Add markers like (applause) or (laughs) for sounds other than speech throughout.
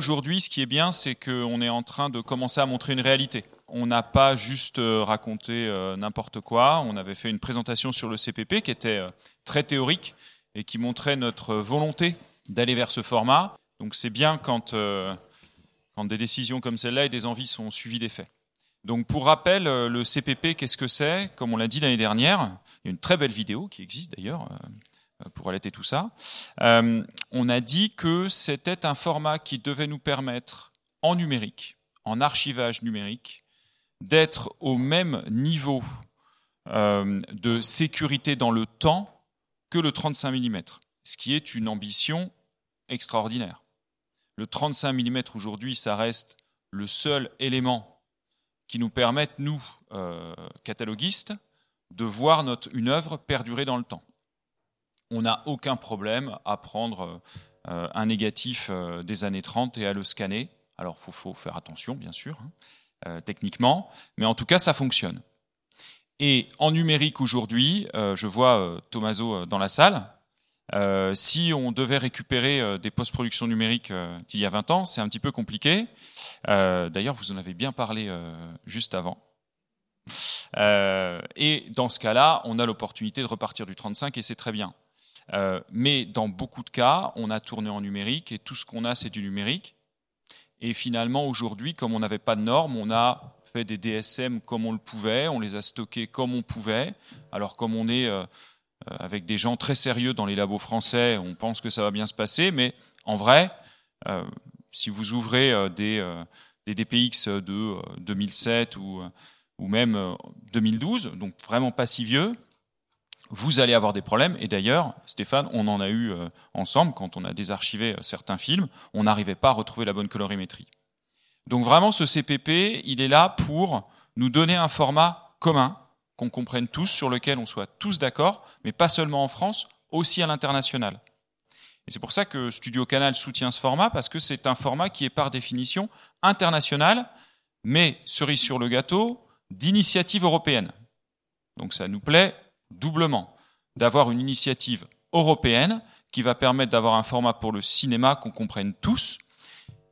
Aujourd'hui, ce qui est bien, c'est qu'on est en train de commencer à montrer une réalité. On n'a pas juste euh, raconté euh, n'importe quoi. On avait fait une présentation sur le CPP qui était euh, très théorique et qui montrait notre volonté d'aller vers ce format. Donc c'est bien quand, quand des décisions comme celle-là et des envies sont suivies des faits. Donc pour rappel, le CPP, qu'est-ce que c'est? Comme on l'a dit l'année dernière, il y a une très belle vidéo qui existe d'ailleurs pour allaiter tout ça. on a dit que c'était un format qui devait nous permettre en numérique, en archivage numérique, d'être au même niveau de sécurité dans le temps que le 35 mm, ce qui est une ambition extraordinaire. Le 35 mm aujourd'hui, ça reste le seul élément qui nous permette, nous, euh, cataloguistes, de voir notre, une œuvre perdurer dans le temps. On n'a aucun problème à prendre euh, un négatif euh, des années 30 et à le scanner. Alors, il faut, faire attention, bien sûr, hein, techniquement, mais en tout cas, ça fonctionne. Et en numérique aujourd'hui, euh, je vois euh, Tomaso euh, dans la salle. si on devait récupérer des post-productions numériques d'il y a 20 ans, c'est un petit peu compliqué. D'ailleurs, vous en avez bien parlé juste avant. et dans ce cas-là, on a l'opportunité de repartir du 35 et c'est très bien. Mais dans beaucoup de cas, on a tourné en numérique et tout ce qu'on a, c'est du numérique. Et finalement, aujourd'hui, comme on n'avait pas de normes, on a fait des DSM comme on le pouvait, on les a stockés comme on pouvait. Alors comme on est euh, euh, avec des gens très sérieux dans les labos français, on pense que ça va bien se passer, mais en vrai, euh, si vous ouvrez des, des DPX de 2007 ou, ou même 2012, donc vraiment pas si vieux, vous allez avoir des problèmes. Et d'ailleurs, Stéphane, on en a eu ensemble quand on a désarchivé certains films, on n'arrivait pas à retrouver la bonne colorimétrie. Donc vraiment, ce CPP, il est là pour nous donner un format commun, qu'on comprenne tous, sur lequel on soit tous d'accord, mais pas seulement en France, aussi à l'international. Et c'est pour ça que Studio Canal soutient ce format, parce que c'est un format qui est par définition international, mais cerise sur le gâteau, d'initiative européenne. Donc ça nous plaît doublement d'avoir une initiative européenne qui va permettre d'avoir un format pour le cinéma qu'on comprenne tous,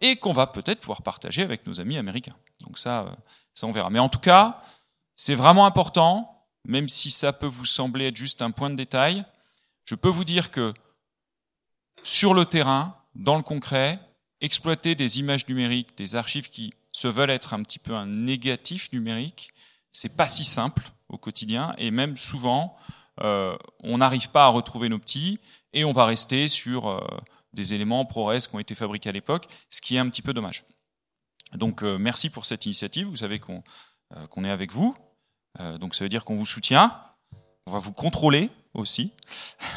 et qu'on va peut-être pouvoir partager avec nos amis américains. Donc ça, euh, ça on verra. Mais en tout cas, c'est vraiment important, même si ça peut vous sembler être juste un point de détail. Je peux vous dire que sur le terrain, dans le concret, exploiter des images numériques, des archives qui se veulent être un petit peu un négatif numérique, c'est pas si simple au quotidien et même souvent euh, on n'arrive pas à retrouver nos petits et on va rester sur euh, des éléments ProRes qui ont été fabriqués à l'époque, ce qui est un petit peu dommage. Donc euh, merci pour cette initiative, vous savez qu'on est avec vous, donc ça veut dire qu'on vous soutient, on va vous contrôler aussi,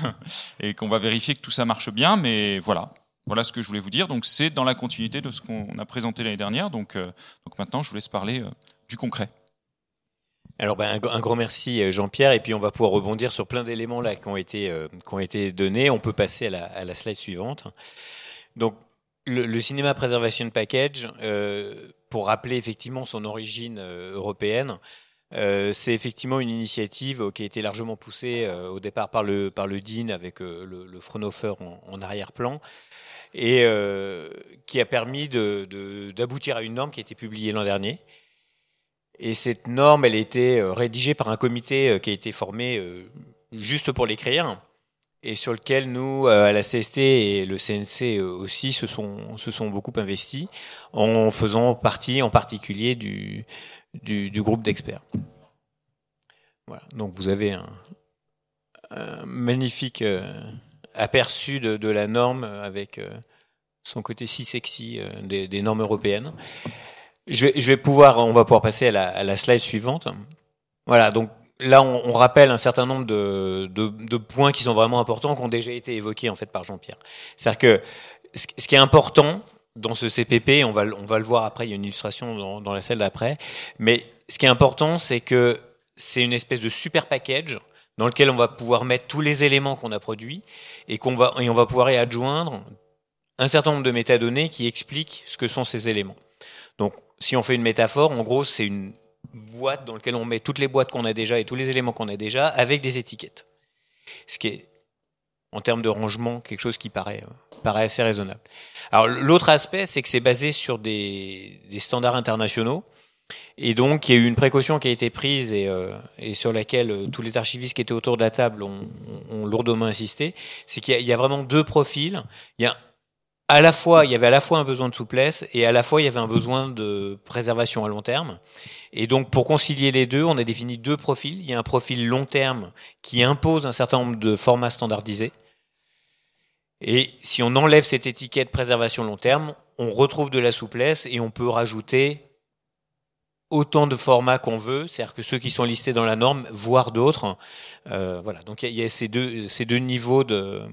(laughs) et qu'on va vérifier que tout ça marche bien, mais voilà, voilà ce que je voulais vous dire. Donc c'est dans la continuité de ce qu'on a présenté l'année dernière, donc maintenant je vous laisse parler du concret. Alors ben, un, grand merci euh, Jean-Pierre et puis on va pouvoir rebondir sur plein d'éléments là qui ont été euh, donnés. On peut passer à la, slide suivante. Donc le, le Cinéma Preservation Package, euh, pour rappeler effectivement son origine européenne, c'est effectivement une initiative qui a été largement poussée au départ par le par DIN avec le, le en, arrière-plan et qui a permis d'aboutir à une norme qui a été publiée l'an dernier et cette norme, elle a été euh, rédigée par un comité euh, qui a été formé euh, juste pour l'écrire et sur lequel nous, à la CST et le CNC aussi, se sont, se sont beaucoup investis en faisant partie en particulier du, du, groupe d'experts. Voilà. Donc vous avez un, magnifique aperçu de, la norme avec son côté si sexy des normes européennes. Je vais, pouvoir, on va pouvoir passer à la, slide suivante. Voilà, donc là, on, rappelle un certain nombre de, points qui sont vraiment importants, qui ont déjà été évoqués en fait par Jean-Pierre. C'est-à-dire que ce, qui est important dans ce CPP, on va, le voir après, il y a une illustration dans, dans la salle d'après, mais ce qui est important, c'est que c'est une espèce de super package dans lequel on va pouvoir mettre tous les éléments qu'on a produits et qu'on va et on va pouvoir y adjoindre un certain nombre de métadonnées qui expliquent ce que sont ces éléments. Donc si on fait une métaphore, en gros, c'est une boîte dans laquelle on met toutes les boîtes qu'on a déjà et tous les éléments qu'on a déjà avec des étiquettes. Ce qui est en termes de rangement, quelque chose qui paraît, paraît assez raisonnable. Alors l'autre aspect, c'est que c'est basé sur des, standards internationaux. Et donc, il y a eu une précaution qui a été prise et, et sur laquelle tous les archivistes qui étaient autour de la table ont, ont lourdement insisté. C'est qu'il y, y, a vraiment deux profils. Il y a à la fois, il y avait à la fois un besoin de souplesse et à la fois il y avait un besoin de préservation à long terme. Et donc, pour concilier les deux, on a défini deux profils. Il y a un profil long terme qui impose un certain nombre de formats standardisés. Et si on enlève cette étiquette préservation long terme, on retrouve de la souplesse et on peut rajouter autant de formats qu'on veut, c'est-à-dire que ceux qui sont listés dans la norme, voire d'autres. Euh, voilà. Donc il y a, ces deux ces deux niveaux de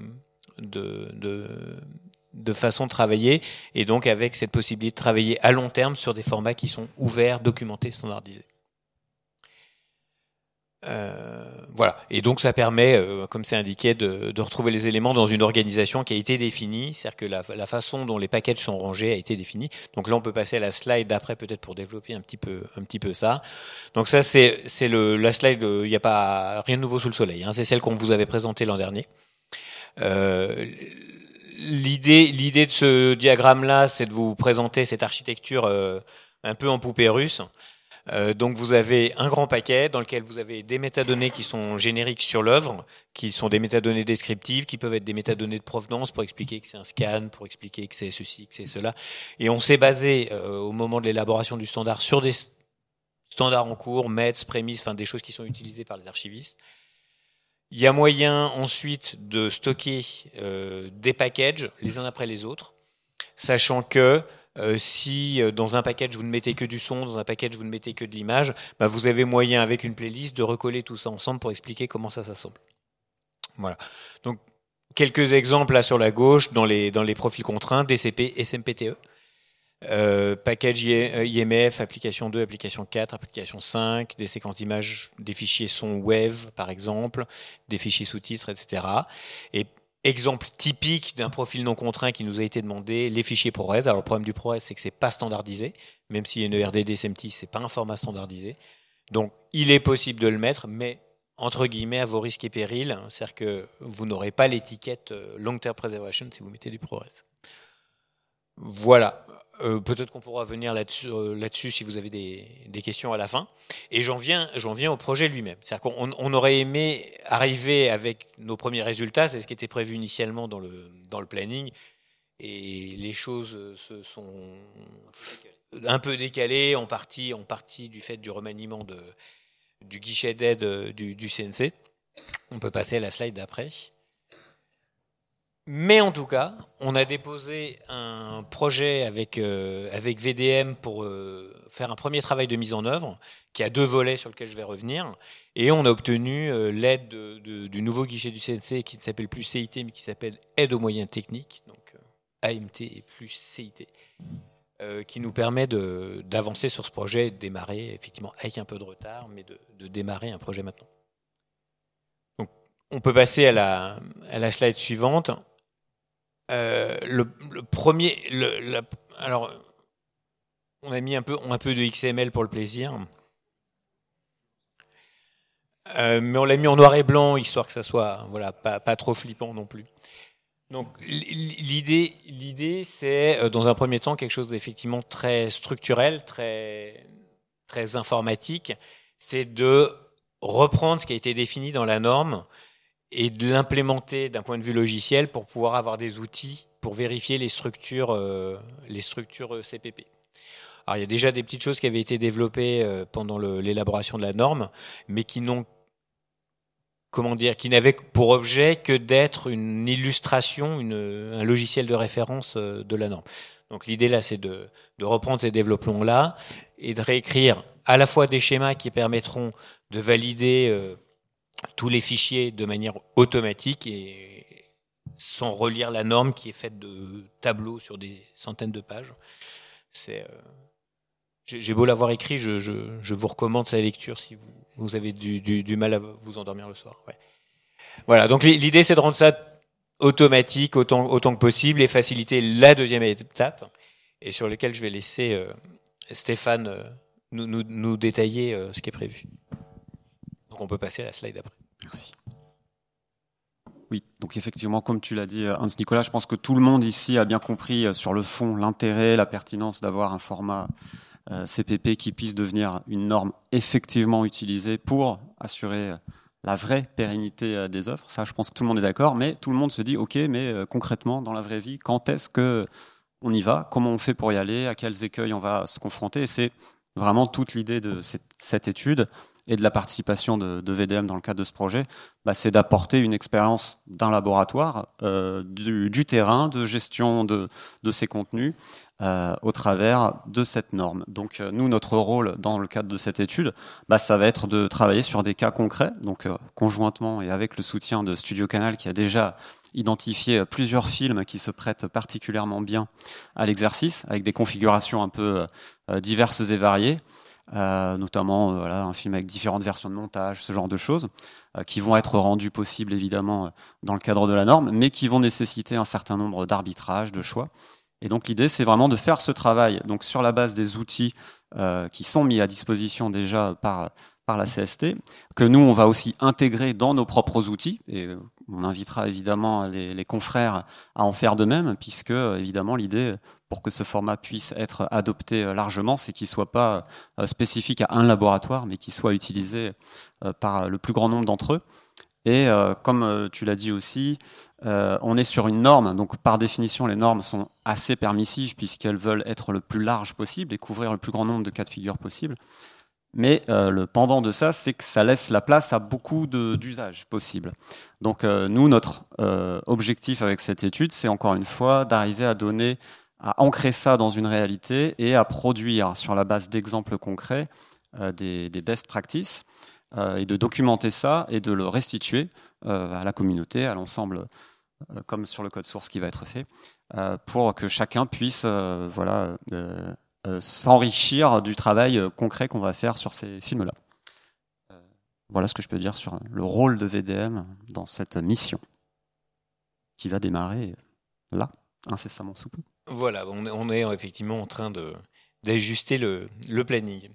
de, de de façon de travailler et donc avec cette possibilité de travailler à long terme sur des formats qui sont ouverts, documentés, standardisés. Euh, voilà. Et donc ça permet, euh, comme c'est indiqué, de, retrouver les éléments dans une organisation qui a été définie, c'est-à-dire que la, façon dont les packages sont rangés a été définie. Donc là, on peut passer à la slide d'après peut-être pour développer un petit peu, un petit peu ça. Donc ça, c'est le la slide. Il n'y a pas rien de nouveau sous le soleil. Hein, c'est celle qu'on vous avait présentée l'an dernier. Euh, l'idée, l'idée de ce diagramme-là, c'est de vous présenter cette architecture euh, un peu en poupée russe. Euh, donc vous avez un grand paquet dans lequel vous avez des métadonnées qui sont génériques sur l'œuvre, qui sont des métadonnées descriptives, qui peuvent être des métadonnées de provenance pour expliquer que c'est un scan, pour expliquer que c'est ceci, que c'est cela. Et on s'est basé euh, au moment de l'élaboration du standard sur des standards en cours, METS, prémices, enfin des choses qui sont utilisées par les archivistes. Il y a moyen ensuite de stocker euh, des packages les uns après les autres, sachant que euh, si euh, dans un package vous ne mettez que du son, dans un package vous ne mettez que de l'image, bah, vous avez moyen avec une playlist de recoller tout ça ensemble pour expliquer comment ça s'assemble. Voilà. Donc quelques exemples là sur la gauche dans les dans les profils contraints DCP SMPTE. Euh, package IMF, application 2, application 4, application 5, des séquences d'images, des fichiers son web par exemple, des fichiers sous-titres, etc. Et exemple typique d'un profil non contraint qui nous a été demandé, les fichiers ProRes. Alors le problème du ProRes, c'est que c'est pas standardisé, même s'il y a une RDD SMT, c'est pas un format standardisé. Donc il est possible de le mettre, mais entre guillemets à vos risques et périls, c'est-à-dire que vous n'aurez pas l'étiquette euh, long term preservation si vous mettez du ProRes. Voilà. Euh, Peut-être qu'on pourra venir là-dessus euh, si vous avez des, questions à la fin. Et j'en viens, viens au projet lui-même. C'est-à-dire qu'on on aurait aimé arriver avec nos premiers résultats, c'est ce qui était prévu initialement dans le, planning, et les choses se sont un peu décalées, en partie, en partie du fait du remaniement de, du guichet d'aide du, du CNC. On peut passer à la slide d'après. Mais en tout cas, on a déposé un projet avec, euh, avec VDM pour euh, faire un premier travail de mise en œuvre, qui a deux volets sur lesquels je vais revenir. Et on a obtenu euh, l'aide de, de, du nouveau guichet du CNC qui ne s'appelle plus CIT, mais qui s'appelle Aide aux moyens techniques, donc AMT et plus CIT, qui nous permet d'avancer sur ce projet et de démarrer, effectivement, avec un peu de retard, mais de, de démarrer un projet maintenant. Donc, on peut passer à la, à la slide suivante. Euh, le, premier, alors, on a mis un peu, un peu de XML pour le plaisir. Euh, mais on l'a mis en noir et blanc, histoire que ça soit voilà, pas, pas trop flippant non plus. Donc l'idée, l'idée, c'est euh, dans un premier temps quelque chose d'effectivement très structurel, très, très informatique. C'est de reprendre ce qui a été défini dans la norme et de l'implémenter d'un point de vue logiciel pour pouvoir avoir des outils pour vérifier les structures, euh, les structures euh, CPP. Alors il y a déjà des petites choses qui avaient été développées euh, pendant l'élaboration de la norme, mais qui n'ont comment dire, qui n'avaient pour objet que d'être une illustration, un logiciel de référence de la norme. Donc l'idée là, c'est de, de reprendre ces développements-là et de réécrire à la fois des schémas qui permettront de valider tous les fichiers de manière automatique et sans relire la norme qui est faite de tableaux sur des centaines de pages. C'est euh, j'ai beau l'avoir écrit, je, je, je, vous recommande sa lecture si vous, avez du, du, du, mal à vous endormir le soir. Ouais. Voilà, donc l'idée c'est de rendre ça automatique autant, autant que possible et faciliter la deuxième étape, et sur lequel je vais laisser euh, Stéphane euh, nous, nous, nous, détailler ce qui est prévu. Donc on peut passer à la slide après. Merci. Oui, donc effectivement, comme tu l'as dit, Hans Nicolas, je pense que tout le monde ici a bien compris sur le fond l'intérêt, la pertinence d'avoir un format CPP qui puisse devenir une norme effectivement utilisée pour assurer la vraie pérennité des œuvres. Ça, je pense que tout le monde est d'accord, mais tout le monde se dit, ok, mais concrètement, dans la vraie vie, quand est-ce que on y va? Comment on fait pour y aller? À quels écueils on va se confronter? C'est vraiment toute l'idée de cette, étude et de la participation de, VDM dans le cadre de ce projet, bah, c'est d'apporter une expérience d'un laboratoire, euh, du, terrain, de gestion de, ces contenus euh, au travers de cette norme. Donc euh, nous, notre rôle dans le cadre de cette étude, bah, ça va être de travailler sur des cas concrets, donc conjointement et avec le soutien de Studio Canal qui a déjà identifié plusieurs films qui se prêtent particulièrement bien à l'exercice, avec des configurations un peu diverses et variées. Euh, notamment euh, voilà, un film avec différentes versions de montage, ce genre de choses, euh, qui vont être rendues possibles évidemment dans le cadre de la norme, mais qui vont nécessiter un certain nombre d'arbitrages, de choix. Et donc l'idée, c'est vraiment de faire ce travail donc sur la base des outils qui sont mis à disposition déjà par par la CST, que nous, on va aussi intégrer dans nos propres outils, et on invitera évidemment les, confrères à en faire de même, puisque évidemment l'idée, pour que ce format puisse être adopté euh, largement, c'est qu'il ne soit pas euh, spécifique à un laboratoire, mais qu'il soit utilisé euh, par le plus grand nombre d'entre eux. Et comme tu l'as dit aussi, on est sur une norme, donc par définition, les normes sont assez permissives puisqu'elles veulent être le plus large possible et couvrir le plus grand nombre de cas de figure possible. Mais le pendant de ça, c'est que ça laisse la place à beaucoup d'usages possibles. Donc nous, notre objectif avec cette étude, c'est encore une fois d'arriver à donner à ancrer ça dans une réalité et à produire sur la base d'exemples concrets euh, des, best practices euh, et de documenter ça et de le restituer euh, à la communauté, à l'ensemble, comme sur le code source qui va être fait, pour que chacun puisse voilà, s'enrichir du travail concret qu'on va faire sur ces films-là. Voilà ce que je peux dire sur le rôle de VDM dans cette mission qui va démarrer là, incessamment sous peu. Voilà, on, est effectivement en train d'ajuster le, planning.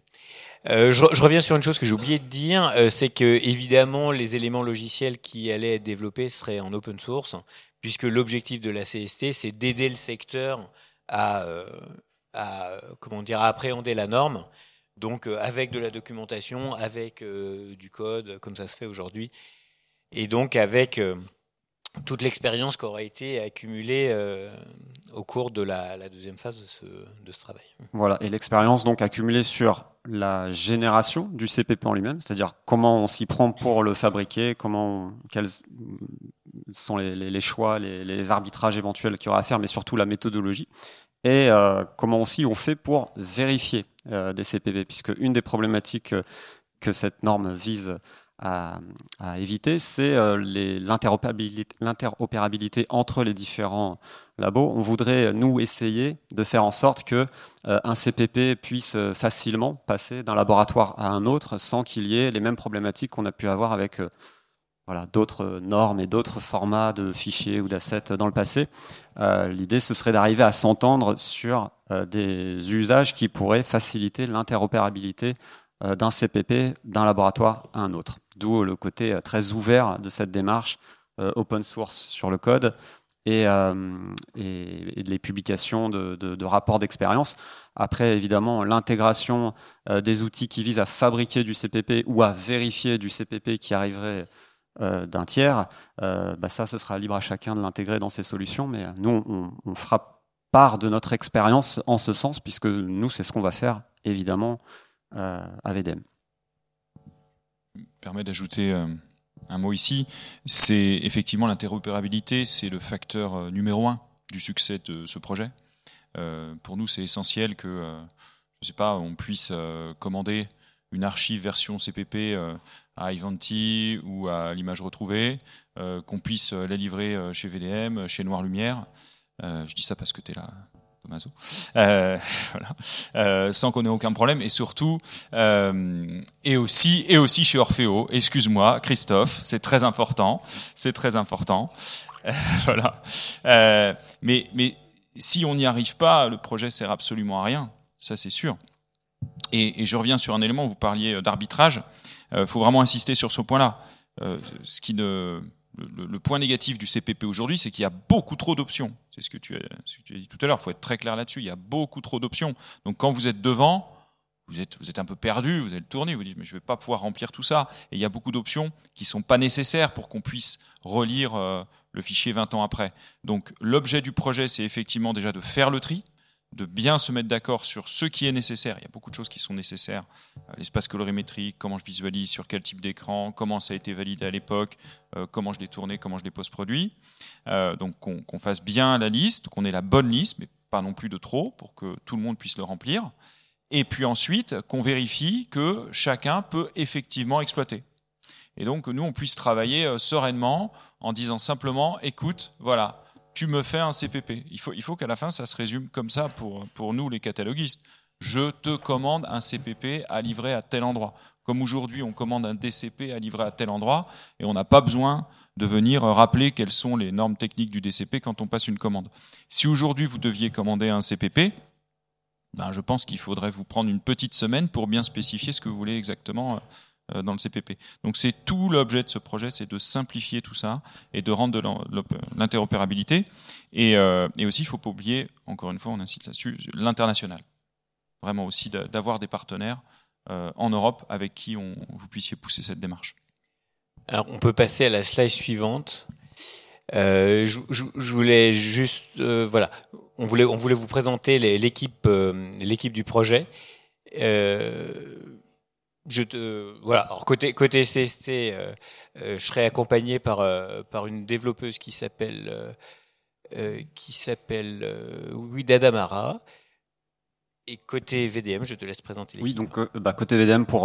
Euh, je, reviens sur une chose que j'ai oublié de dire, euh, c'est que évidemment les éléments logiciels qui allaient être développés seraient en open source, puisque l'objectif de la CST, c'est d'aider le secteur à, euh, comment dire, à appréhender la norme, donc avec de la documentation, avec du code, comme ça se fait aujourd'hui, et donc avec toute l'expérience qui aura été accumulée euh, au cours de la, deuxième phase de ce, travail. Voilà, et l'expérience donc accumulée sur la génération du CPP en lui-même, c'est-à-dire comment on s'y prend pour le fabriquer, comment, quels sont les, choix, les, arbitrages éventuels qu'il y aura à faire, mais surtout la méthodologie, et euh, comment aussi on fait pour vérifier euh, des CPP, puisque une des problématiques que cette norme vise à, éviter, c'est euh, l'interopérabilité entre les différents labos. On voudrait, nous, essayer de faire en sorte que euh, un CPP puisse euh, facilement passer d'un laboratoire à un autre sans qu'il y ait les mêmes problématiques qu'on a pu avoir avec voilà, d'autres normes et d'autres formats de fichiers ou d'assets dans le passé. L'idée, ce serait d'arriver à s'entendre sur des usages qui pourraient faciliter l'interopérabilité d'un CPP d'un laboratoire à un autre. D'où le côté euh, très ouvert de cette démarche euh, open source sur le code et, euh, les publications de, rapports d'expérience. Après, évidemment, l'intégration des outils qui visent à fabriquer du CPP ou à vérifier du CPP qui arriverait d'un tiers, bah ça, ce sera libre à chacun de l'intégrer dans ses solutions. Mais nous, on, fera part de notre expérience en ce sens, puisque nous, c'est ce qu'on va faire, évidemment, à VDM permet d'ajouter euh, un mot ici, c'est effectivement l'interopérabilité, c'est le facteur euh, numéro un du succès de ce projet. Euh, pour nous, c'est essentiel que, je sais pas, on puisse commander une archive version CPP à Ivanti ou à l'image retrouvée, qu'on puisse la livrer chez VDM, chez Noir Lumière. je dis ça parce que tu es là, euh, (laughs) voilà. euh, sans qu'on ait aucun problème. Et surtout euh, et aussi et aussi chez Orfeo. Excuse-moi Christophe. C'est très important. C'est très important. Euh, (laughs) voilà. Euh, mais mais si on n'y arrive pas le projet sert absolument à rien. Ça c'est sûr. Et, et, je reviens sur un élément. Vous parliez d'arbitrage il faut vraiment insister sur ce point là ce qui ne le, point négatif du CPP aujourd'hui, c'est qu'il y a beaucoup trop d'options. C'est ce que tu as, ce que tu as dit tout à l'heure. Il faut être très clair là-dessus. Il y a beaucoup trop d'options. Donc quand vous êtes devant, vous êtes, vous êtes un peu perdu, vous êtes tourné, vous dites mais je vais pas pouvoir remplir tout ça. Et il y a beaucoup d'options qui sont pas nécessaires pour qu'on puisse relire euh, le fichier 20 ans après. Donc l'objet du projet, c'est effectivement déjà de faire le tri, de bien se mettre d'accord sur ce qui est nécessaire. Il y a beaucoup de choses qui sont nécessaires. Euh, l'espace colorimétrique, comment je visualise, sur quel type d'écran, comment ça a été validé à l'époque, euh, comment je l'ai tourné, comment je l'ai post-produit. donc qu'on fasse bien la liste, qu'on ait la bonne liste, mais pas non plus de trop, pour que tout le monde puisse le remplir et puis ensuite qu'on vérifie que chacun peut effectivement exploiter. Et donc que nous, on puisse travailler euh, sereinement en disant simplement, écoute, voilà, tu me fais un CPP. Il faut, qu'à la fin, ça se résume comme ça pour, pour nous, les cataloguistes. Je te commande un CPP à livrer à tel endroit. Comme aujourd'hui, on commande un DCP à livrer à tel endroit, et on n'a pas besoin de venir rappeler quelles sont les normes techniques du DCP quand on passe une commande. Si aujourd'hui vous deviez commander un CPP, ben, je pense qu'il faudrait vous prendre une petite semaine pour bien spécifier ce que vous voulez exactement euh, dans le CPP. Donc c'est tout l'objet de ce projet, c'est de simplifier tout ça et de rendre l'interopérabilité. Et, euh, et, aussi, il ne faut pas oublier, encore une fois, on insiste là-dessus, l'international. Vraiment aussi d'avoir des partenaires euh, en Europe avec qui vous puissiez pousser cette démarche. Alors on peut passer à la slide suivante. Euh, je, voulais juste, euh, voilà, on voulait, on voulait vous présenter l'équipe, euh, l'équipe du projet. Euh, je te, voilà. Alors côté côté CST, euh, je serai accompagné par par une développeuse qui s'appelle qui s'appelle Widada Mara. Et côté VDM, je te laisse présenter l'équipe. Oui, donc bah, côté VDM, pour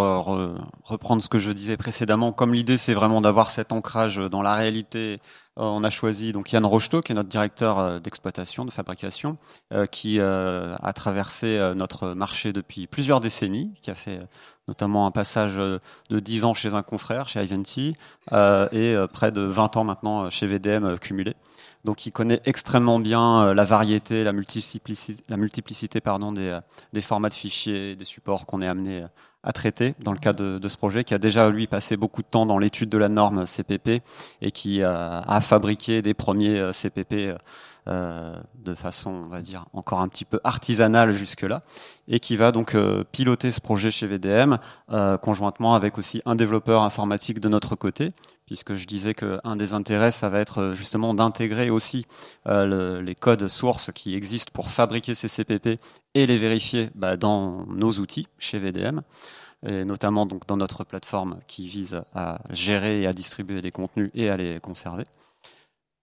reprendre ce que je disais précédemment, comme l'idée c'est vraiment d'avoir cet ancrage dans la réalité euh, on a choisi donc Yann Rocheteau, qui est notre directeur euh, d'exploitation, de fabrication, euh, qui a traversé notre marché depuis plusieurs décennies, qui a fait notamment un passage de 10 ans chez un confrère, chez Iventi, et près de 20 ans maintenant chez VDM cumulé. Donc il connaît extrêmement bien la variété, la multiplicité, la multiplicité pardon, des, des formats de fichiers, des supports qu'on est amené à traiter dans le cadre de, ce projet, qui a déjà lui passé beaucoup de temps dans l'étude de la norme CPP et qui a fabriqué des premiers euh, CPP euh, de façon, on va dire, encore un petit peu artisanale jusque-là, et qui va donc euh, piloter ce projet chez VDM, conjointement avec aussi un développeur informatique de notre côté, puisque je disais qu'un des intérêts, ça va être justement d'intégrer aussi les codes sources qui existent pour fabriquer ces CPP et les vérifier bah, dans nos outils chez VDM et notamment donc dans notre plateforme qui vise à gérer et à distribuer des contenus et à les conserver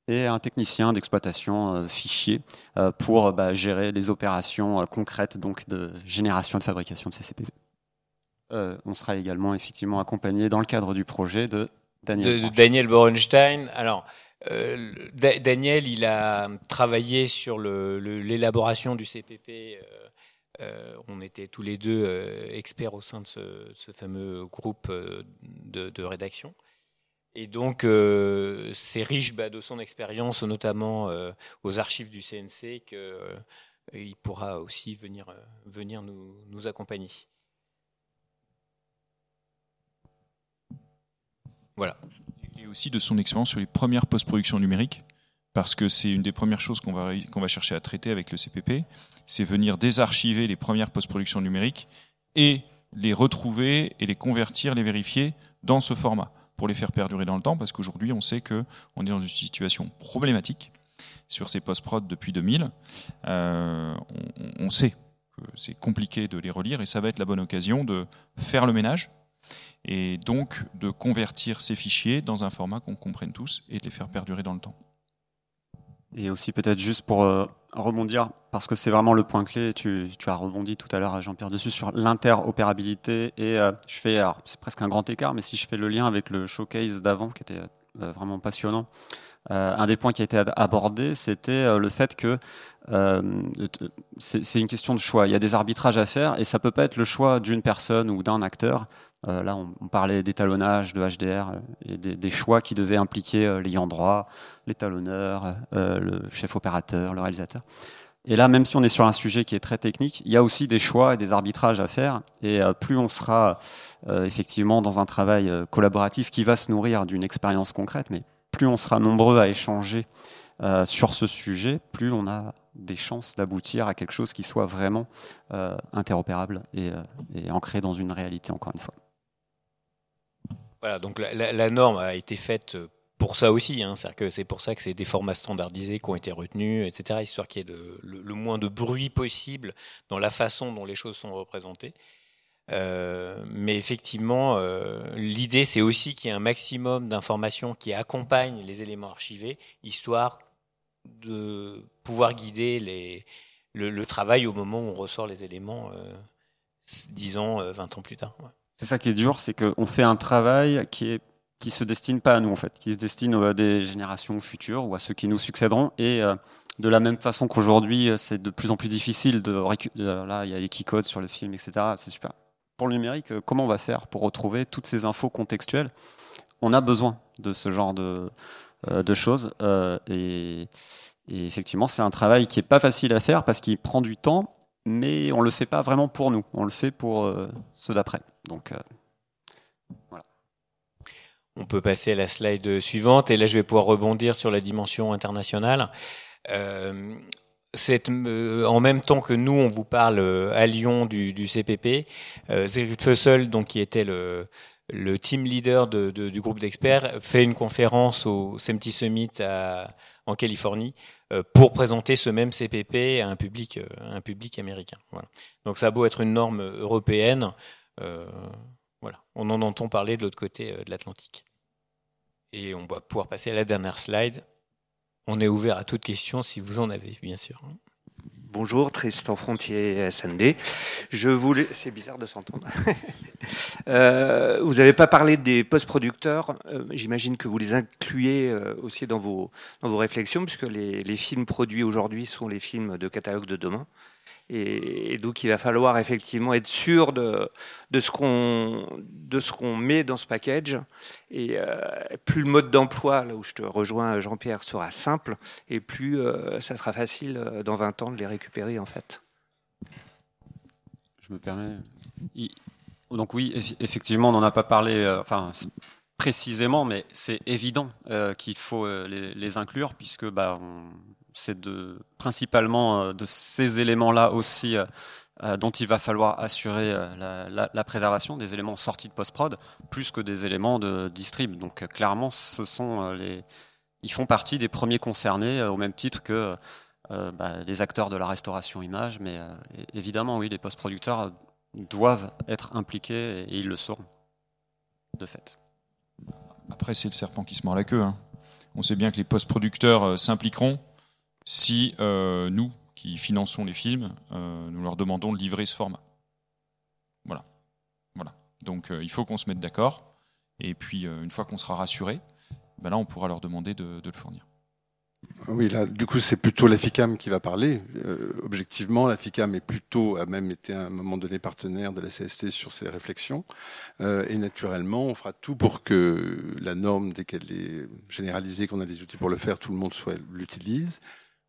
et un technicien d'exploitation euh, fichier euh, pour bah, gérer les opérations euh, concrètes donc de génération et de fabrication de ces CPV. on sera également effectivement accompagné dans le cadre du projet de Daniel. De, Daniel Borenstein. Alors, Daniel, il a travaillé sur l'élaboration du CPP. on était tous les deux experts au sein de ce, fameux groupe de rédaction. Et donc, euh, c'est riche bah, de son expérience, notamment euh, aux archives du CNC, qu'il euh, pourra aussi venir, venir nous, accompagner. Voilà. Et aussi de son expérience sur les premières post-productions numériques, parce que c'est une des premières choses qu'on va, qu'on va chercher à traiter avec le CPP, c'est venir désarchiver les premières post-productions numériques et les retrouver et les convertir, les vérifier dans ce format pour les faire perdurer dans le temps, parce qu'aujourd'hui, on sait qu'on est dans une situation problématique sur ces post-prod depuis 2000. Euh, on, sait que c'est compliqué de les relire, et ça va être la bonne occasion de faire le ménage, et donc de convertir ces fichiers dans un format qu'on comprenne tous, et de les faire perdurer dans le temps. Et aussi peut-être juste pour euh, rebondir, parce que c'est vraiment le point clé, tu, tu as rebondi tout à l'heure, Jean-Pierre, dessus, sur l'interopérabilité. Et euh, je fais, c'est presque un grand écart, mais si je fais le lien avec le showcase d'avant, qui était euh, vraiment passionnant, un des points qui a été abordé, c'était le fait que c'est une question de choix. Il y a des arbitrages à faire, et ça peut pas être le choix d'une personne ou d'un acteur. Euh, là, on, parlait d'étalonnage, de HDR euh, et des, choix qui devaient impliquer euh, l'ayant droit, l'étalonneur, le chef opérateur, le réalisateur. Et là, même si on est sur un sujet qui est très technique, il y a aussi des choix et des arbitrages à faire. Et plus on sera effectivement dans un travail collaboratif qui va se nourrir d'une expérience concrète, mais plus on sera nombreux à échanger sur ce sujet, plus on a des chances d'aboutir à quelque chose qui soit vraiment interopérable et, et ancré dans une réalité, encore une fois. Voilà, donc la, norme a été faite pour ça aussi. Hein, c'est-à-dire que c'est pour ça que c'est des formats standardisés qui ont été retenus, etc., histoire qu'il y ait le, moins de bruit possible dans la façon dont les choses sont représentées. Euh, mais effectivement, euh, l'idée, c'est aussi qu'il y ait un maximum d'informations qui accompagnent les éléments archivés, histoire de pouvoir guider le, travail au moment où on ressort les éléments, euh, disons, 20 ans plus tard. C'est ça qui est dur, c'est qu'on fait un travail qui est qui se destine pas à nous en fait, qui se destine à des générations futures ou à ceux qui nous succéderont. Et euh, de la même façon qu'aujourd'hui, euh, c'est de plus en plus difficile de. Là, il y a les keycodes sur le film, etc. C'est super. Pour le numérique, euh, comment on va faire pour retrouver toutes ces infos contextuelles? On a besoin de ce genre de, de choses. et, et, effectivement, c'est un travail qui est pas facile à faire parce qu'il prend du temps, mais on le fait pas vraiment pour nous. On le fait pour ceux d'après. Donc voilà. On peut passer à la slide suivante, et là je vais pouvoir rebondir sur la dimension internationale. Euh, euh en même temps que nous, on vous parle euh, à Lyon du, CPP, euh, Fussel, donc qui était le, team leader de, du groupe d'experts, fait une conférence au SEMTI Summit en Californie euh, pour présenter ce même CPP à un public, public américain. Donc ça a beau être une norme européenne, euh, on en entend parler de l'autre côté de l'Atlantique. Et on va pouvoir passer à la dernière slide. On est ouvert à toutes questions si vous en avez, bien sûr. Bonjour, Tristan Frontier, SND. Je voulais, c'est bizarre de s'entendre. (laughs) euh, vous n'avez pas parlé des post-producteurs. Euh, j'imagine que vous les incluez euh, aussi dans vos dans vos réflexions, puisque les, les films produits aujourd'hui sont les films de catalogue de demain. Et, donc, il va falloir effectivement être sûr de, ce qu'on met dans ce package. Et euh, plus le mode d'emploi, là où je te rejoins, Jean-Pierre, sera simple, et plus euh, ça sera facile euh, dans 20 ans de les récupérer, en fait. Je me permets. Donc oui, effectivement, on n'en a pas parlé. enfin, précisément, mais c'est évident qu'il faut les, inclure puisque bah, c'est de, principalement euh, de ces éléments-là aussi euh, euh, dont il va falloir assurer la, préservation, des éléments sortis de post-prod, plus que des éléments de distrib. Donc clairement, ils font partie des premiers concernés, au même titre que bah, les acteurs de la restauration image. Mais évidemment, oui, les post-producteurs doivent être impliqués et, ils le seront, de fait. Après, c'est le serpent qui se mord la queue. Hein. On sait bien que les post-producteurs s'impliqueront si euh, nous, qui finançons les films, euh, nous leur demandons de livrer ce format. Voilà. voilà. Donc euh, il faut qu'on se mette d'accord. Et puis une fois qu'on sera rassuré, ben là on pourra leur demander de, le fournir. Oui, là, du coup, c'est plutôt la FICAM qui va parler. objectivement, la FICAM est plutôt, a même été à un moment donné partenaire de la CST sur ces réflexions. et naturellement, on fera tout pour que la norme, dès qu'elle est généralisée, qu'on a des outils pour le faire, tout le monde soit l'utilise.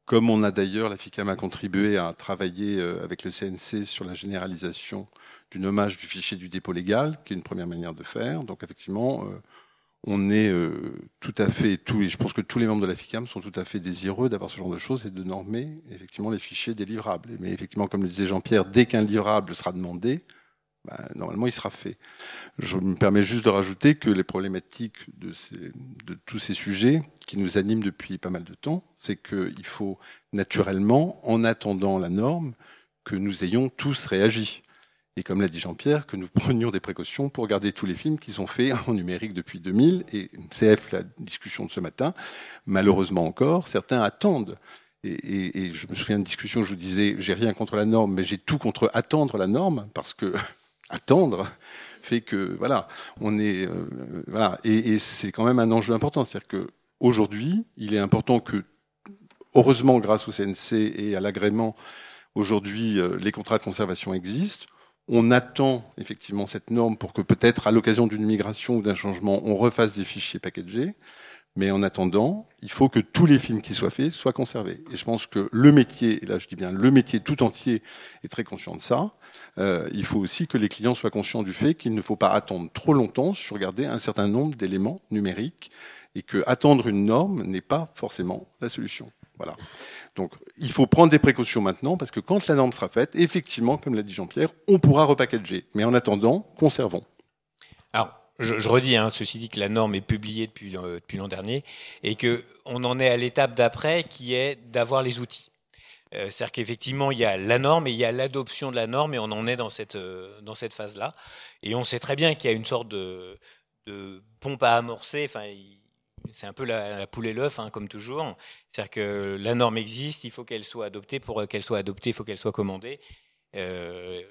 Comme on a d'ailleurs, la FICAM a contribué à travailler euh, avec le CNC sur la généralisation du nommage du fichier du dépôt légal, qui est une première manière de faire. Donc effectivement, euh, on est euh, tout à fait, tout, et je pense que tous les membres de la FICAM sont tout à fait désireux d'avoir ce genre de choses et de normer effectivement les fichiers des livrables. Mais effectivement, comme le disait Jean-Pierre, dès qu'un livrable sera demandé, bah, normalement il sera fait. Je me permets juste de rajouter que les problématiques de, tous ces sujets qui nous animent depuis pas mal de temps, c'est qu'il faut naturellement, en attendant la norme, que nous ayons tous réagi. Et comme l'a dit Jean-Pierre, que nous (laughs) prenions des précautions pour garder tous les films qui sont faits en numérique depuis 2000. Et CF, la discussion de ce matin, malheureusement encore, certains attendent. Et, et je me souviens d'une discussion où je vous disais, j'ai rien contre la norme, mais j'ai tout contre attendre la norme, parce que (laughs) attendre fait que voilà, on est euh, voilà, et, c'est quand même un enjeu important, c'est-à-dire que aujourd'hui, il est important que, heureusement, grâce au CNC et à l'agrément, aujourd'hui, euh, les contrats de conservation existent. On attend effectivement cette norme pour que peut-être à l'occasion d'une migration ou d'un changement, on refasse des fichiers packagés. Mais en attendant, il faut que tous les films qui soient faits soient conservés. Et je pense que le métier, et là je dis bien le métier tout entier, est très conscient de ça. Euh, il faut aussi que les clients soient conscients du fait qu'il ne faut pas attendre trop longtemps sur regarder un certain nombre d'éléments numériques et que attendre une norme n'est pas forcément la solution. Voilà. Donc, il faut prendre des précautions maintenant parce que quand la norme sera faite, effectivement, comme l'a dit Jean-Pierre, on pourra repackager. Mais en attendant, conservons. Alors, je, redis, hein, ceci dit que la norme est publiée depuis, depuis l'an dernier et que on en est à l'étape d'après qui est d'avoir les outils. Euh, c'est-à-dire qu'effectivement, il y a la norme et il y a l'adoption de la norme et on en est dans cette, euh, dans cette phase-là. Et on sait très bien qu'il y a une sorte de, de pompe à amorcer. Enfin, c'est un peu la, poule et l'œuf, hein, comme toujours. C'est-à-dire que la norme existe, il faut qu'elle soit adoptée. Pour qu'elle soit adoptée, il faut qu'elle soit commandée. Euh,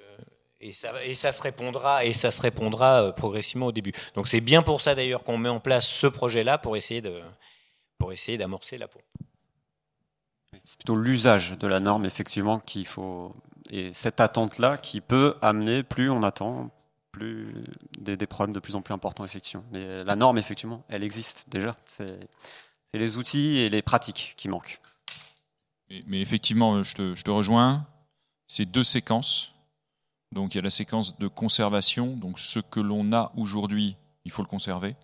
et, ça, et ça se répondra, et ça se répondra euh, progressivement au début. Donc c'est bien pour ça d'ailleurs qu'on met en place ce projet-là pour essayer de, pour essayer d'amorcer la pompe. C'est plutôt l'usage de la norme effectivement qu'il faut et cette attente-là qui peut amener plus on attend, plus des, problèmes de plus en plus importants, effectivement. Mais la norme, effectivement, elle existe déjà. C'est les outils et les pratiques qui manquent. Mais, effectivement, je te, je te rejoins. C'est deux séquences. Donc il y a la séquence de conservation. Donc ce que l'on a aujourd'hui, il faut le conserver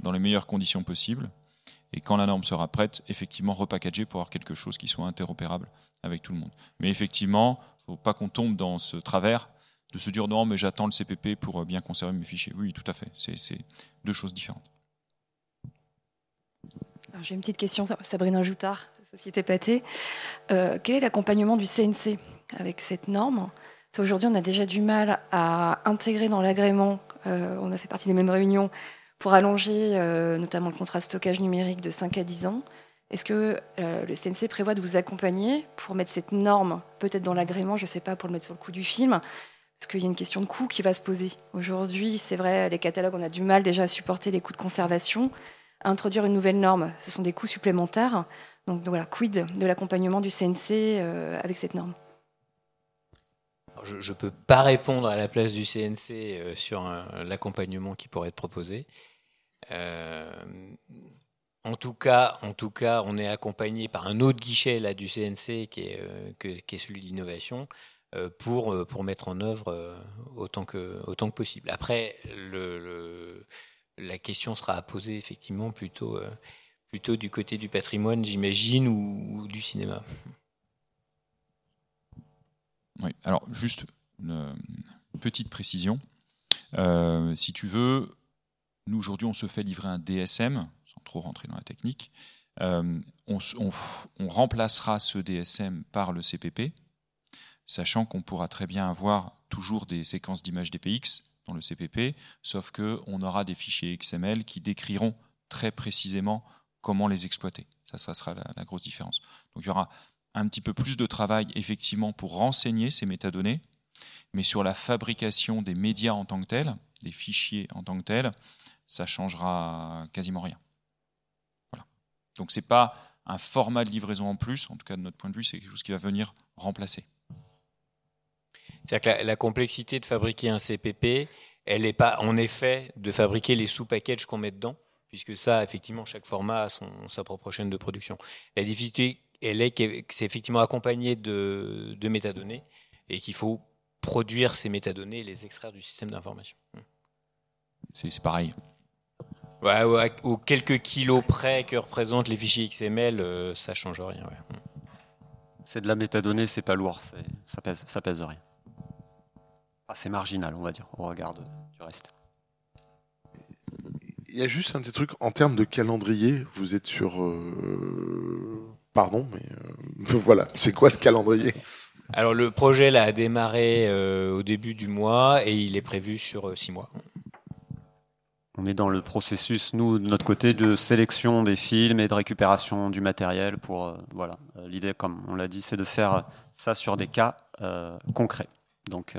dans les meilleures conditions possibles. Et quand la norme sera prête, effectivement, repackager pour avoir quelque chose qui soit interopérable avec tout le monde. Mais effectivement, il ne faut pas qu'on tombe dans ce travers de se dire non, mais j'attends le CPP pour euh, bien conserver mes fichiers. Oui, tout à fait. C'est deux choses différentes. J'ai une petite question, Sabrina Joutard, Société Pâté. Euh, quel est l'accompagnement du CNC avec cette norme? Aujourd'hui, on a déjà du mal à intégrer dans l'agrément, euh, on a fait partie des mêmes réunions, pour allonger notamment le contrat de stockage numérique de 5 à 10 ans. Est-ce que le CNC prévoit de vous accompagner pour mettre cette norme, peut-être dans l'agrément, je ne sais pas, pour le mettre sur le coup du film, parce qu'il y a une question de coût qui va se poser. Aujourd'hui, c'est vrai, les catalogues, on a du mal déjà à supporter les coûts de conservation. introduire une nouvelle norme, ce sont des coûts supplémentaires. Donc, voilà, quid de l'accompagnement du CNC euh, avec cette norme? Je ne peux pas répondre à la place du CNC euh, sur l'accompagnement qui pourrait être proposé. Euh, en tout cas, en tout cas, on est accompagné par un autre guichet là du CNC qui est, qui est celui de l'innovation, euh, pour, euh, mettre en œuvre euh, autant que, possible. Après, la question sera à poser effectivement plutôt du côté du patrimoine, j'imagine, ou, du cinéma. Alors juste une petite précision. si tu veux, nous aujourd'hui on se fait livrer un DSM, sans trop rentrer dans la technique. on, on, remplacera ce DSM par le CPP, sachant qu'on pourra très bien avoir toujours des séquences d'images DPX dans le CPP, sauf qu'on aura des fichiers XML qui décriront très précisément comment les exploiter. Ça, ça sera la, grosse différence. Donc il y aura un petit peu plus de travail effectivement pour renseigner ces métadonnées, mais sur la fabrication des médias en tant que tels, des fichiers en tant que tels, ça changera quasiment rien. Voilà. Donc c'est pas un format de livraison en plus, en tout cas de notre point de vue, c'est quelque chose qui va venir remplacer. C'est-à-dire que la, complexité de fabriquer un CPP, elle n'est pas en effet de fabriquer les sous-packages qu'on met dedans, puisque ça, effectivement, chaque format a son, sa propre chaîne de production. La difficulté, elle est que c'est effectivement accompagné de, de métadonnées et qu'il faut produire ces métadonnées et les extraire du système d'information. C'est pareil. Ouais, ouais, aux quelques kilos près que représentent les fichiers XML, euh, ça change rien. C'est de la métadonnée, c'est pas lourd, ça pèse, ça pèse rien assez marginal, on va dire, au regard du reste. Il y a juste un petit truc en termes de calendrier. Vous êtes sur. Euh, pardon, mais euh, (laughs) voilà, c'est quoi le calendrier? Alors le projet là, a démarré euh, au début du mois et il est prévu sur six mois. On est dans le processus, nous, de notre côté, de sélection des films et de récupération du matériel pour. voilà. L'idée, comme on l'a dit, c'est de faire ça sur des cas concrets. Donc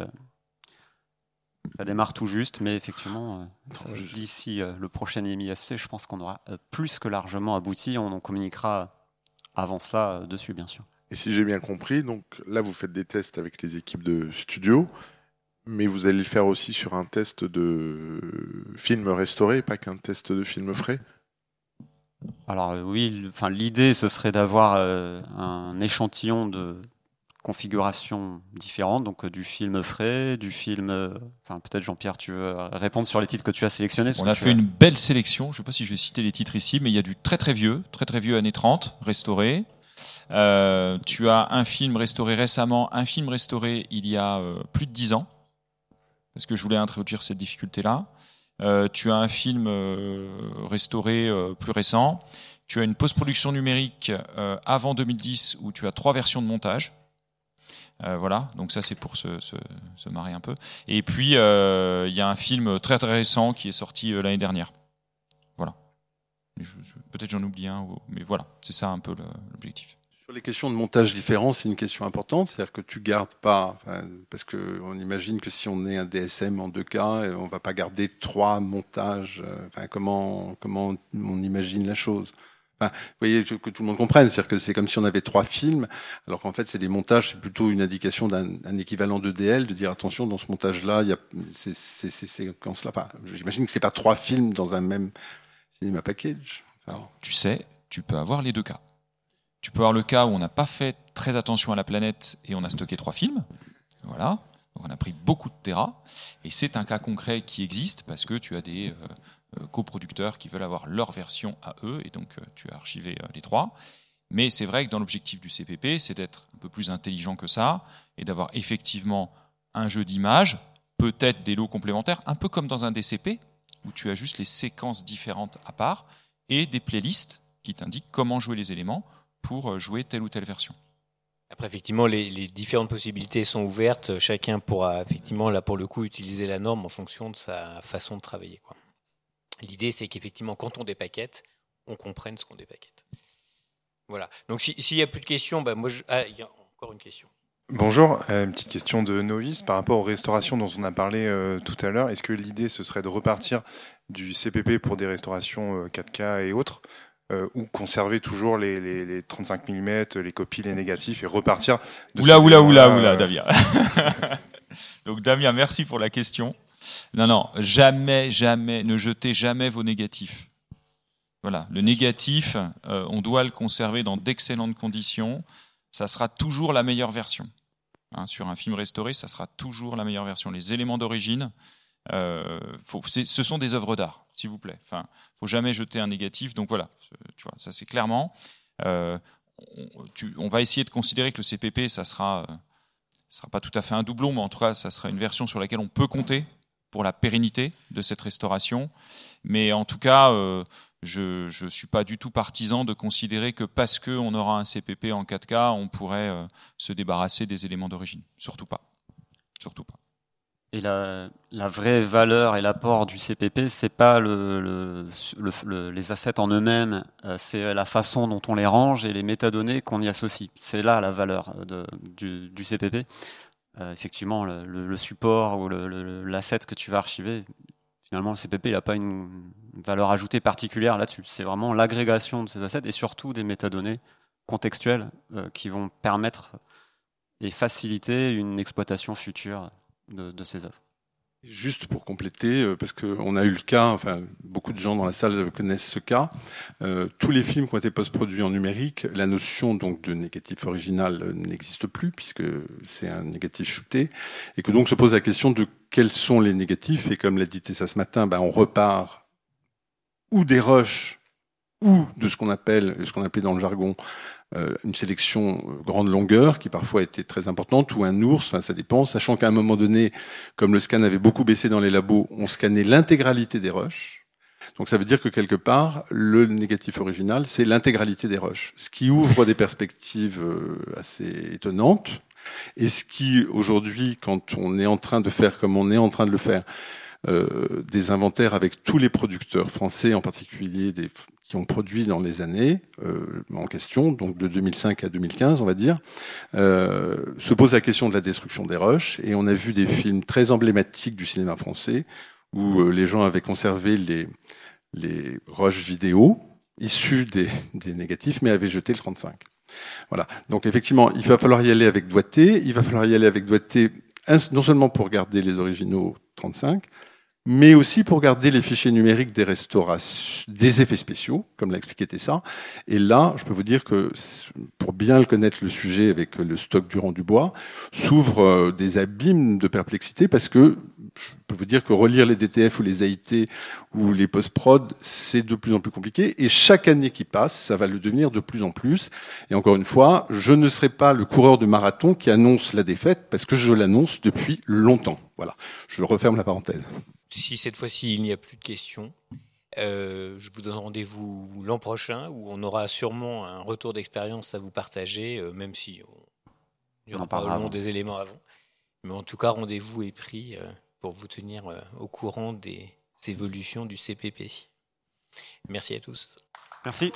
ça démarre tout juste, mais effectivement, euh, d'ici euh, le prochain MIFC, je pense qu'on aura euh, plus que largement abouti. On en communiquera avant cela dessus, bien sûr. Et si j'ai bien compris, donc là, vous faites des tests avec les équipes de studio, mais vous allez le faire aussi sur un test de film restauré, pas qu'un test de film frais? Alors oui, enfin, l'idée, ce serait d'avoir un échantillon de configurations différentes, donc du film frais, du film. Enfin, peut-être Jean-Pierre, tu veux répondre sur les titres que tu as sélectionnés. On a fait une belle sélection. Je ne sais pas si je vais citer les titres ici, mais il y a du très très vieux, très très vieux années 30, restauré. Euh, tu as un film restauré récemment, un film restauré il y a euh, plus de 10 ans, parce que je voulais introduire cette difficulté-là. Euh, tu as un film restauré plus récent. Tu as une post-production numérique avant 2010 où tu as trois versions de montage. Voilà, donc ça c'est pour se, se, marrer un peu. Et puis il y a un film très très récent qui est sorti l'année dernière. Voilà. Peut-être j'en oublie un, mais voilà, c'est ça un peu l'objectif. Sur les questions de montage différent, c'est une question importante, c'est-à-dire que tu gardes pas, parce qu'on imagine que si on est un DSM en 2K, on va pas garder trois montages. Euh, comment comment on imagine la chose Vous voyez, que tout le monde comprenne, c'est-à-dire que c'est comme si on avait trois films, alors qu'en fait, c'est des montages, c'est plutôt une indication d'un équivalent de DL, de dire attention, dans ce montage-là, il y a ces séquences-là. Enfin, J'imagine que c'est pas trois films dans un même cinéma package. tu sais, tu peux avoir les deux cas. Tu peux avoir le cas où on n'a pas fait très attention à la planète et on a stocké trois films. Voilà. Donc on a pris beaucoup de terra. Et c'est un cas concret qui existe parce que tu as des euh, coproducteurs qui veulent avoir leur version à eux et donc euh, tu as archivé les trois. Mais c'est vrai que dans l'objectif du CPP, c'est d'être un peu plus intelligent que ça et d'avoir effectivement un jeu d'images, peut-être des lots complémentaires, un peu comme dans un DCP où tu as juste les séquences différentes à part et des playlists qui t'indiquent comment jouer les éléments pour euh, jouer telle ou telle version. Après, effectivement, les, différentes possibilités sont ouvertes. Chacun pourra, effectivement, là, pour le coup, utiliser la norme en fonction de sa façon de travailler. L'idée, c'est qu'effectivement, quand on dépaquette, on comprenne ce qu'on dépaquette. Voilà. Donc, s'il n'y a plus de questions, bah, moi, je... ah, il y a encore une question. Bonjour, euh, une petite question de novice par rapport aux restaurations dont on a parlé euh, tout à l'heure. Est-ce que l'idée ce serait de repartir du CPP pour des restaurations 4K et autres euh, ou conserver toujours les, les, les, 35 mm, les copies, les négatifs et repartir. De oula, oula, oula, oula, Damien. (laughs) Donc Damien, merci pour la question. Non, non, jamais, jamais, ne jetez jamais vos négatifs. Voilà, le négatif, euh, on doit le conserver dans d'excellentes conditions. Ça sera toujours la meilleure version. Hein, sur un film restauré, ça sera toujours la meilleure version. Les éléments d'origine, euh, ce sont des œuvres d'art, s'il vous plaît. Enfin, faut jamais jeter un négatif. Donc voilà, tu vois, ça c'est clairement. Euh, on, va essayer de considérer que le CPP, ça sera, euh, sera pas tout à fait un doublon, mais en tout cas, ça sera une version sur laquelle on peut compter pour la pérennité de cette restauration. Mais en tout cas, je ne suis pas du tout partisan de considérer que parce qu'on aura un CPP en 4K, on pourrait se débarrasser des éléments d'origine. Surtout pas. Surtout pas. Et la, vraie valeur et l'apport du CPP, c'est pas le, le, les assets en eux-mêmes, euh, c'est la façon dont on les range et les métadonnées qu'on y associe. C'est là la valeur du, CPP. Euh, effectivement, le, support ou l'asset que tu vas archiver, finalement, le CPP, n'a pas une valeur ajoutée particulière là-dessus. C'est vraiment l'agrégation de ces assets et surtout des métadonnées contextuelles euh, qui vont permettre et faciliter une exploitation future de, ces œuvres. Juste pour compléter, euh, parce qu'on a eu le cas, enfin beaucoup de gens dans la salle connaissent ce cas, euh, tous les films qui ont été post-produits en numérique, la notion donc de négatif original n'existe plus puisque c'est un négatif shooté, et que donc se pose la question de quels sont les négatifs, et comme l'a dit Tessa ce matin, ben, on repart ou des rushs ou de ce qu'on appelle, ce qu'on appelait dans le jargon, euh, une sélection euh, grande longueur qui parfois était très importante, ou un ours, enfin, ça dépend, sachant qu'à un moment donné, comme le scan avait beaucoup baissé dans les labos, on scannait l'intégralité des rushs. Donc ça veut dire que quelque part, le négatif original, c'est l'intégralité des rushs, ce qui ouvre des perspectives euh, assez étonnantes, et ce qui, aujourd'hui, quand on est en train de faire comme on est en train de le faire, euh, des inventaires avec tous les producteurs français, en particulier des, qui ont produit dans les années euh, en question, donc de 2005 à 2015, on va dire, euh, se pose la question de la destruction des rushs. Et on a vu des films très emblématiques du cinéma français où euh, les gens avaient conservé les, les rushs vidéo issus des, des négatifs, mais avaient jeté le 35. Voilà. Donc effectivement, il va falloir y aller avec doigté. Il va falloir y aller avec doigté non seulement pour garder les originaux 35, mais aussi pour garder les fichiers numériques des restaurations, des effets spéciaux, comme l'a expliqué Tessa. Et là, je peux vous dire que pour bien connaître le sujet avec le stock Durand du Bois, s'ouvrent euh, des abîmes de perplexité parce que je peux vous dire que relire les DTF ou les AIT ou les post-prod, c'est de plus en plus compliqué. Et chaque année qui passe, ça va le devenir de plus en plus. Et encore une fois, je ne serai pas le coureur de marathon qui annonce la défaite parce que je l'annonce depuis longtemps. Voilà, je referme la parenthèse. Si cette fois-ci il n'y a plus de questions, euh, je vous donne rendez-vous l'an prochain où on aura sûrement un retour d'expérience à vous partager, euh, même si on, il y aura probablement des éléments avant. Mais en tout cas, rendez-vous est pris euh, pour vous tenir au courant des évolutions du CPP. Merci à tous. Merci.